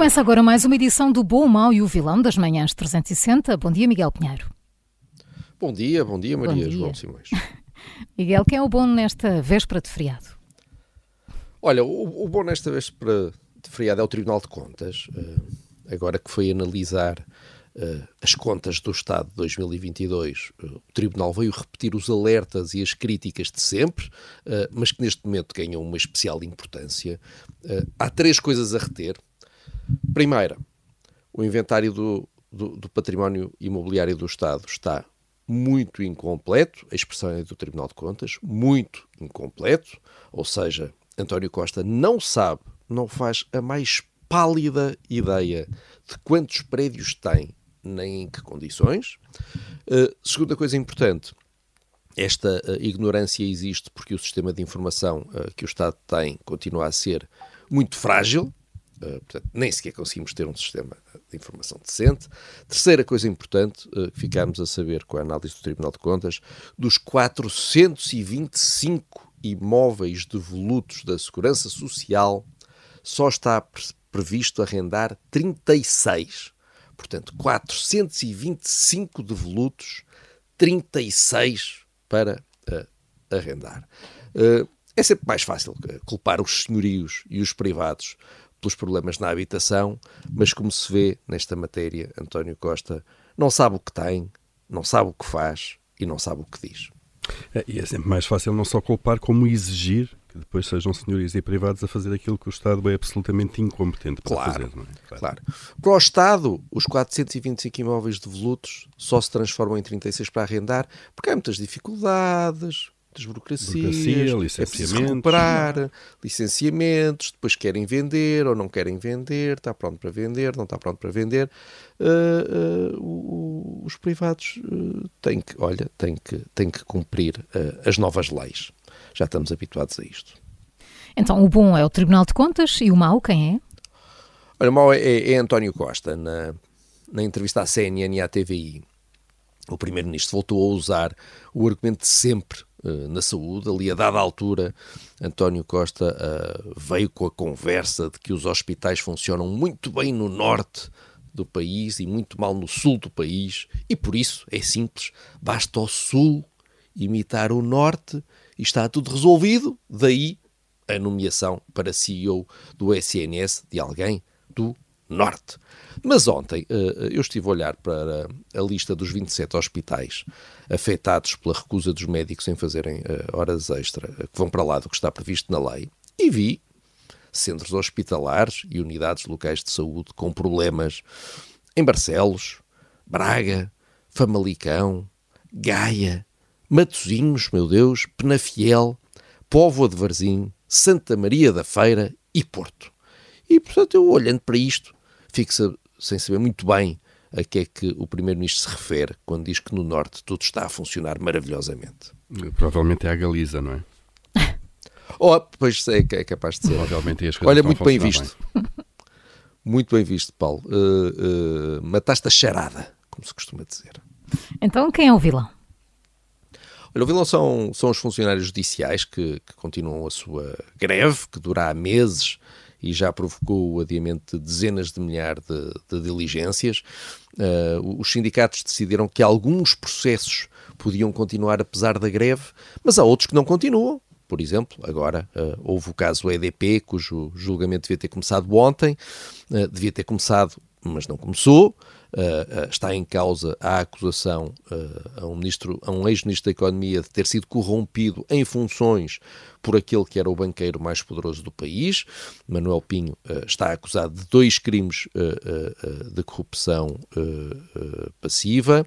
Começa agora mais uma edição do Bom, o Mau e o Vilão das Manhãs 360. Bom dia, Miguel Pinheiro. Bom dia, bom dia, Maria bom dia. João Simões. Miguel, quem é o bom nesta véspera de feriado? Olha, o, o bom nesta véspera de feriado é o Tribunal de Contas, uh, agora que foi analisar uh, as contas do Estado de 2022. Uh, o Tribunal veio repetir os alertas e as críticas de sempre, mas que neste momento ganham uma especial importância. há três coisas a reter. Primeira, o inventário do, do, do, património imobiliário do Estado está muito incompleto, a expressão é do Tribunal de Contas, muito incompleto, ou seja, António Costa não sabe, não faz a mais pálida ideia de quantos prédios tem, nem em que condições. Uh, segunda coisa importante, esta uh, ignorância existe porque o sistema de informação uh, que o Estado tem continua a ser muito frágil, portanto, nem sequer conseguimos ter um sistema de informação decente. Terceira coisa importante, uh, ficámos a saber com a análise do Tribunal de Contas, dos 425 imóveis devolutos da Segurança Social, só está previsto arrendar 36. Portanto, 425 devolutos, 36 para uh, arrendar. é sempre mais fácil culpar os senhorios e os privados pelos problemas na habitação, mas como se vê nesta matéria, António Costa não sabe o que tem, não sabe o que faz e não sabe o que diz. É, e é sempre mais fácil não só culpar, como exigir que depois sejam senhorias e privados a fazer aquilo que o Estado é absolutamente incompetente para claro, fazer. É? Claro. claro. Para o Estado, os 425 imóveis devolutos só se transformam em 36 para arrendar, porque há muitas dificuldades, das burocracias, Burocracia, licenciamentos. É recuperar, licenciamentos, depois querem vender ou não querem vender, está pronto para vender, não está pronto para vender. Uh, uh, os privados uh, têm que, olha, têm que, têm que cumprir as novas leis. Já estamos habituados a isto. Então, o bom é o Tribunal de Contas e o mau quem é? Olha, o mau é, é, é António Costa, na, na entrevista à CNN e à TVI. O Primeiro-Ministro voltou a usar o argumento de sempre na saúde. Ali, a dada altura, António Costa uh, veio com a conversa de que os hospitais funcionam muito bem no norte do país e muito mal no sul do país, e por isso é simples, basta o sul imitar o norte e está tudo resolvido. Daí a nomeação para CEO do SNS de alguém do norte. Mas ontem eh, eu estive a olhar para a lista dos 27 hospitais afetados pela recusa dos médicos em fazerem eh, horas extra, eh, que vão para lá do que está previsto na lei, e vi centros hospitalares e unidades locais de saúde com problemas em Barcelos, Braga, Famalicão, Gaia, Matosinhos, meu Deus, Penafiel, Póvoa de Varzim, Santa Maria da Feira e Porto. E, portanto, eu olhando para isto, fico sem saber muito bem a que é que o Primeiro-Ministro se refere quando diz que no Norte tudo está a funcionar maravilhosamente. Provavelmente é a Galiza, não é? oh, pois é, é capaz de ser. Provavelmente as Olha, muito bem visto. Bem. Muito bem visto, Paulo. Uh, uh, mataste a charada, como se costuma dizer. Então, quem é o vilão? Olha, o vilão são, são os funcionários judiciais que, que continuam a sua greve, que dura há meses e já provocou o adiamento de dezenas de milhares de, de diligências. Uh, os sindicatos decidiram que alguns processos podiam continuar apesar da greve, mas há outros que não continuam. Por exemplo, agora uh, houve o caso EDP, cujo julgamento devia ter começado ontem, uh, devia ter começado, mas não começou. uh, está em causa a acusação a um, ministro, a um ex-ministro da Economia de ter sido corrompido em funções por aquele que era o banqueiro mais poderoso do país. Manuel Pinho está acusado de dois crimes de corrupção passiva,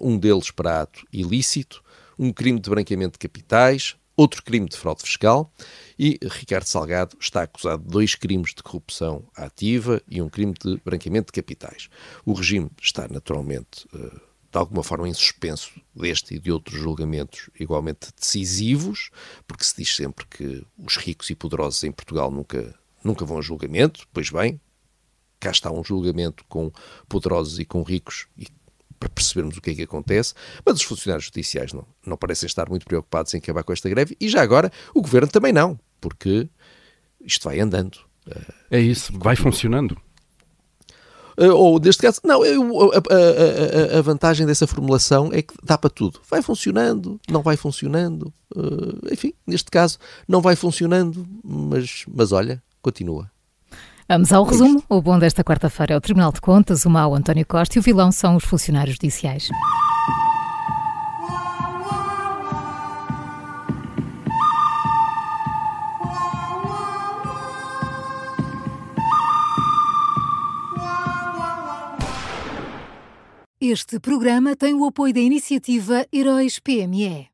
um deles para ato ilícito, um crime de branqueamento de capitais, outro crime de fraude fiscal e Ricardo Salgado está acusado de dois crimes de corrupção ativa e um crime de branqueamento de capitais. O regime está naturalmente eh, de alguma forma em suspenso deste e de outros julgamentos igualmente decisivos, porque se diz sempre que os ricos e poderosos em Portugal nunca, nunca vão a julgamento. Pois bem, cá está um julgamento com poderosos e com ricos e para percebermos o que é que acontece, mas os funcionários judiciais não, não parecem estar muito preocupados em acabar com esta greve e já agora o governo também não, porque isto vai andando. É isso, vai funcionando. Uh, ou neste caso, não, a, a, a, vantagem dessa formulação é que dá para tudo. Vai funcionando, não vai funcionando, uh, enfim, neste caso, não vai funcionando, mas, mas olha, continua. Vamos ao resumo. O bom desta quarta-feira é o Tribunal de Contas, o mau António Costa e o vilão são os funcionários judiciais. Este programa tem o apoio da iniciativa Heróis PME.